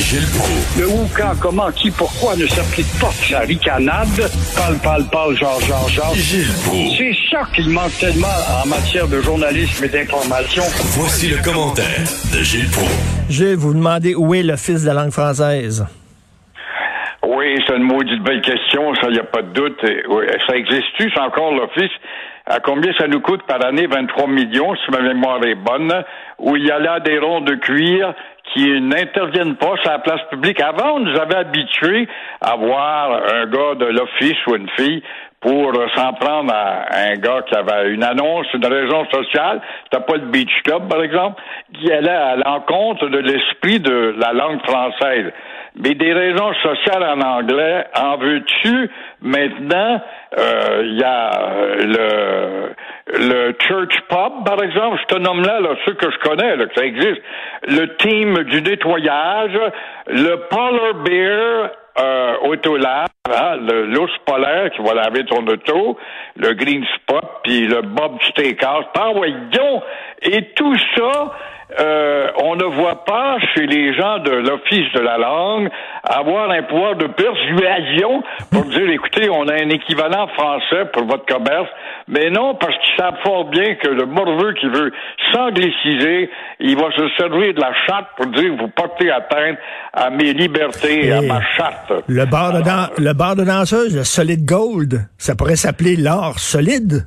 Gilles Proulx. Le où, quand, comment, qui, pourquoi ne s'applique pas la ricanade? Parle, parle, parle, genre, genre, genre. Gilles Proulx. C'est ça qu'il manque tellement en matière de journalisme et d'information. Voici le commentaire de Gilles Proulx. Je vais vous demander où est l'Office de la langue française. Oui, c'est une maudite belle question, ça, il n'y a pas de doute. Ça existe-tu, c'est encore l'Office? À combien ça nous coûte par année? 23 millions, si ma mémoire est bonne, où il y a là des ronds de cuir qui n'interviennent pas sur la place publique. Avant, on nous avait habitués à voir un gars de l'Office ou une fille pour s'en prendre à un gars qui avait une annonce, une raison sociale, c'était pas le Beach Club, par exemple, qui allait à l'encontre de l'esprit de la langue française. Mais des raisons sociales en anglais, en veux-tu? Maintenant? euh, Il y a euh, le, le Church Pub, par exemple, je te nomme là, là ceux que je connais, là, que ça existe. Le team du nettoyage, le Polar Bear euh, Autolab, hein, l'ours polaire qui va laver ton auto, le Green Spot, puis le Bob Steakhouse. Donc, et tout ça, euh, on ne voit pas chez les gens de l'Office de la langue avoir un pouvoir de persuasion pour dire, écoutez, on a un équivalent français pour votre commerce, mais non, parce qu'ils savent fort bien que le morveux qui veut s'angliciser, il va se servir de la charte pour dire, vous portez atteinte à mes libertés et à ma charte. Le bar de, dan- le bar de danseuse, le Solid Gold, ça pourrait s'appeler l'or solide.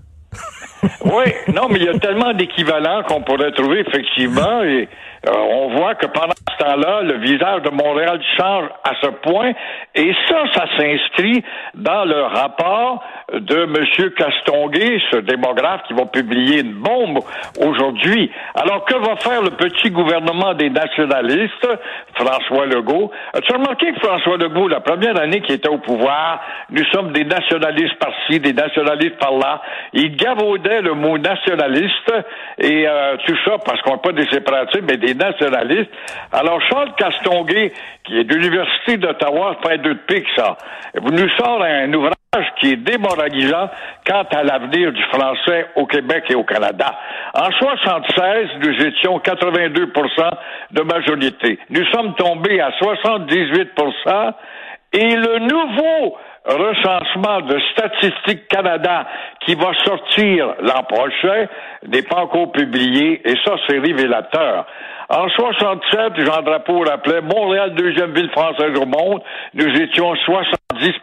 Oui, non, mais il y a tellement d'équivalents qu'on pourrait trouver effectivement et euh, on voit que pendant ce temps-là, le visage de Montréal change à ce point et ça, ça s'inscrit dans le rapport de M. Castonguay, ce démographe qui va publier une bombe aujourd'hui. Alors, que va faire le petit gouvernement des nationalistes, François Legault? As-tu remarqué que François Legault, la première année qu'il était au pouvoir, nous sommes des nationalistes par-ci, des nationalistes par-là. Il gavaudait le mot nationaliste et euh, tout ça parce qu'on n'est pas des séparatistes, mais des nationalistes. Alors, Charles Castonguay, qui est de l'Université d'Ottawa, deux de pique, ça. Nous sort un ouvrage qui est démoralisant quant à l'avenir du français au Québec et au Canada. En 76, nous étions 82% de majorité. Nous sommes tombés à 78% et le nouveau recensement de Statistique Canada qui va sortir l'an prochain n'est pas encore publié et ça c'est révélateur. En 67, Jean Drapeau rappelait Montréal, deuxième ville française au monde, nous étions 70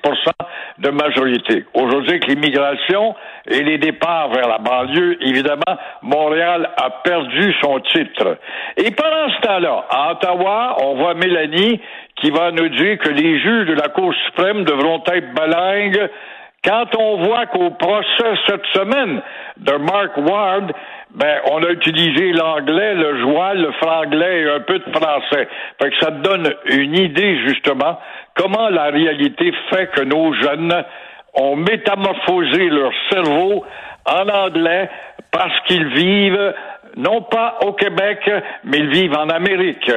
de majorité. Aujourd'hui, avec l'immigration et les départs vers la banlieue, évidemment, Montréal a perdu son titre. Et pendant ce temps-là, à Ottawa, on voit Mélanie qui va nous dire que les juges de la Cour suprême devront être bilingues quand on voit qu'au procès cette semaine de Mark Ward, ben, on a utilisé l'anglais, le joual, le franglais et un peu de français. Fait que ça donne une idée, justement, comment la réalité fait que nos jeunes ont métamorphosé leur cerveau en anglais parce qu'ils vivent non pas au Québec, mais ils vivent en Amérique.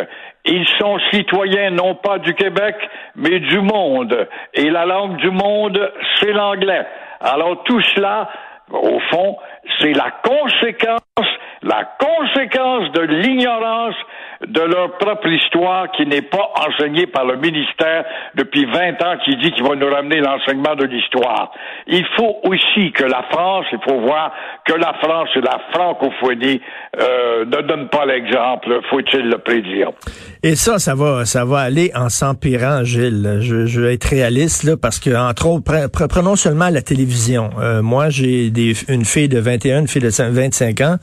Ils sont citoyens non pas du Québec, mais du monde. Et la langue du monde, c'est l'anglais. Alors tout cela, au fond, c'est la conséquence, la conséquence de l'ignorance de leur propre histoire qui n'est pas enseignée par le ministère depuis 20 ans qui dit qu'il va nous ramener l'enseignement de l'histoire. Il faut aussi que la France, il faut voir que la France et la francophonie euh, ne donnent pas l'exemple, faut-il le prédire. Et ça, ça va, ça va aller en s'empirant, Gilles. Je, je vais être réaliste là, parce que entre autres, pre- pre- prenons seulement la télévision. Euh, moi, j'ai une fille de 21, une fille de 25 ans.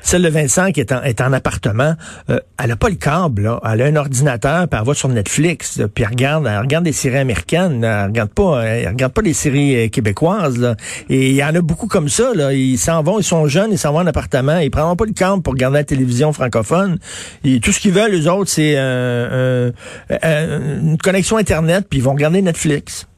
Celle de 25 est en, est en appartement. Euh, elle n'a pas le câble, là. Elle a un ordinateur, puis elle va sur Netflix, puis elle regarde, elle regarde des séries américaines, elle regarde pas, elle regarde pas les séries euh, québécoises, là. Et il y en a beaucoup comme ça, là. Ils s'en vont, ils sont jeunes, ils s'en vont en appartement, ils prendront pas le câble pour regarder la télévision francophone. Et tout ce qu'ils veulent, les autres, c'est euh, une connexion Internet, puis ils vont regarder Netflix.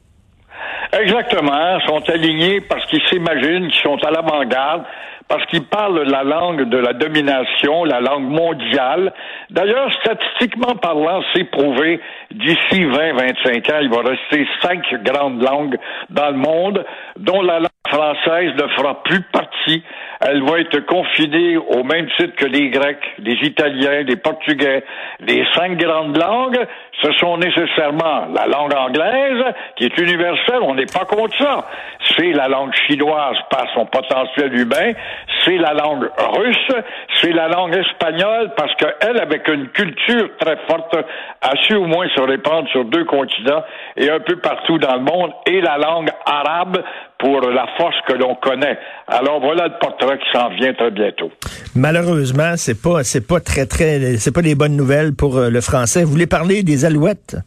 Exactement, sont alignés parce qu'ils s'imaginent qu'ils sont à l'avant-garde, parce qu'ils parlent la langue de la domination, la langue mondiale. D'ailleurs, statistiquement parlant, c'est prouvé, d'ici 20-25 ans, il va rester cinq grandes langues dans le monde, dont la langue française ne fera plus partie. Elle va être confinée au même titre que les Grecs, les Italiens, les Portugais. Les cinq grandes langues, ce sont nécessairement la langue anglaise, qui est universelle, on n'est pas contre ça. C'est la langue chinoise par son potentiel humain, c'est la langue russe, c'est la langue espagnole parce qu'elle, avec une culture très forte, a su au moins se répandre sur deux continents et un peu partout dans le monde, et la langue arabe pour la force que l'on connaît. Alors voilà le portrait qui s'en vient très bientôt. Malheureusement, c'est pas c'est pas très très c'est pas des bonnes nouvelles pour euh, le français. Vous voulez parler des alouettes?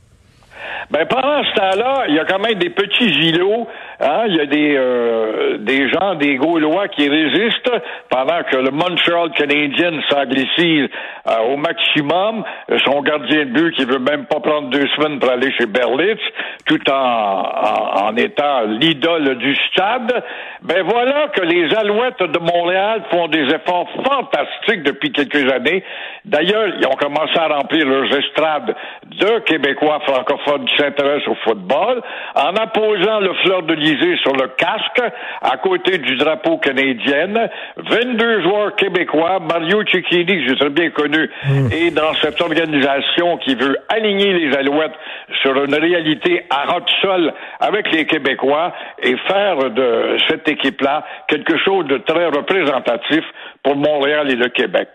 Ben pendant ce temps-là, il y a quand même des petits îlots. Hein? Il y a des euh, des gens, des Gaulois qui résistent pendant que le Montreal Canadian s'anglicise euh, au maximum. Son gardien de but qui veut même pas prendre deux semaines pour aller chez Berlitz, tout en, en, étant l'idole du stade. Ben voilà que les Alouettes de Montréal font des efforts fantastiques depuis quelques années. D'ailleurs, ils ont commencé à remplir leurs estrades de Québécois francophones qui s'intéressent au football en apposant le fleur de sur le casque à côté du drapeau canadien. 22 joueurs québécois, Mario Cicchini, je très bien connu, hmm. et dans cette organisation qui veut aligner les Alouettes sur une réalité à rock sol avec les Québécois et faire de cette équipe-là quelque chose de très représentatif pour Montréal et le Québec.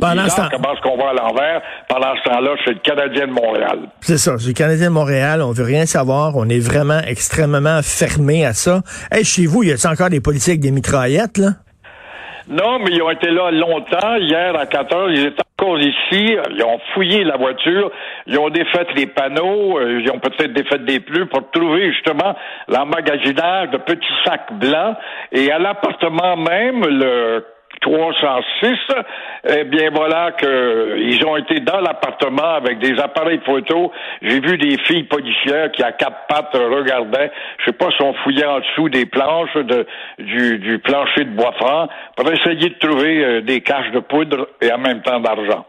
Pendant ce comment ce qu'on voit à l'envers. Pendant ce temps-là, c'est le Canadien de Montréal. C'est ça, c'est le Canadien de Montréal. On veut rien savoir. On est vraiment extrêmement fermé à ça. Chez vous, y a-t-il encore des politiques des mitraillettes? Non, mais ils ont été là longtemps. Hier, à 4 heures, ils étaient encore ici. Ils ont fouillé la voiture. Ils ont défait les panneaux. Euh, ils ont peut-être défait des pneus pour trouver justement l'emmagasinage de petits sacs blancs. Et à l'appartement même, le 306, eh bien voilà que ils ont été dans l'appartement avec des appareils photo. J'ai vu des filles policières qui à quatre pattes regardaient, je sais pas si on fouillait en dessous des planches de, du, plancher de bois franc pour essayer de trouver euh, des caches de poudre et en même temps d'argent.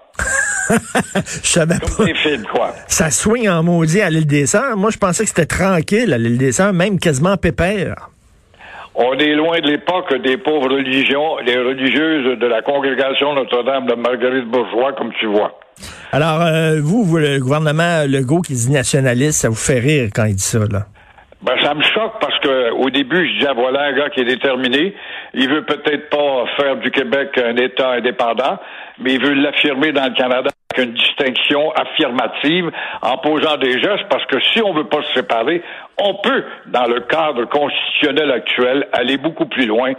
je savais Comme Des films, quoi. Ça swing en maudit à l'île des Sœurs. Moi, je pensais que c'était tranquille à l'île des Sœurs, même quasiment pépère. On est loin de l'époque des pauvres religions, les religieuses de la congrégation Notre-Dame de Marguerite Bourgeois, comme tu vois. Alors, euh, vous, vous, le gouvernement Legault qui dit nationaliste, ça vous fait rire quand il dit ça, là? Ben, ça me choque parce que au début, je disais, voilà un gars qui est déterminé. Il veut peut-être pas faire du Québec un État indépendant, mais il veut l'affirmer dans le Canada avec une distinction affirmative en posant des gestes parce que si on veut pas se séparer, on peut, dans le cadre constitutionnel actuel, aller beaucoup plus loin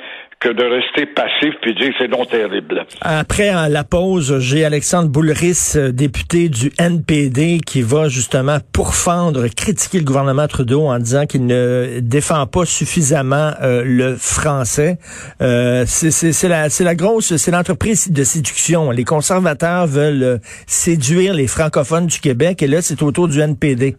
que de rester passif puis dire c'est donc terrible. Après la pause, j'ai Alexandre Boulris, euh, député du NPD, qui va justement pourfendre, critiquer le gouvernement Trudeau en disant qu'il ne défend pas suffisamment euh, le français. Euh, c'est la, la grosse, c'est l'entreprise de séduction. Les conservateurs veulent séduire les francophones du Québec et là c'est autour du NPD.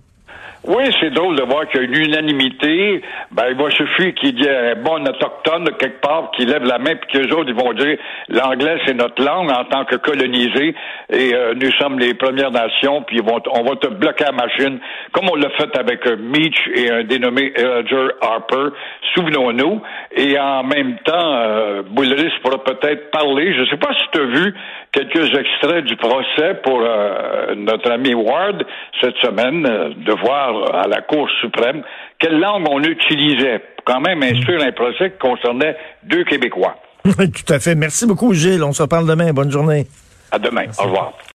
Oui, c'est drôle de voir qu'il y a une unanimité. Ben, il va suffire qu'il y ait un bon autochtone quelque part qui lève la main puis qu'eux autres, ils vont dire l'anglais, c'est notre langue en tant que colonisé et euh, nous sommes les Premières Nations puis vont, on va te bloquer la machine comme on l'a fait avec euh, Meach et un dénommé Roger Harper. Souvenons-nous. Et en même temps, euh, Boulris pourra peut-être parler. Je ne sais pas si tu as vu quelques extraits du procès pour euh, notre ami Ward cette semaine, de voir à la Cour suprême, quelle langue on utilisait pour quand même instruire un procès qui concernait deux Québécois. Tout à fait. Merci beaucoup, Gilles. On se reparle demain. Bonne journée. À demain. Au revoir.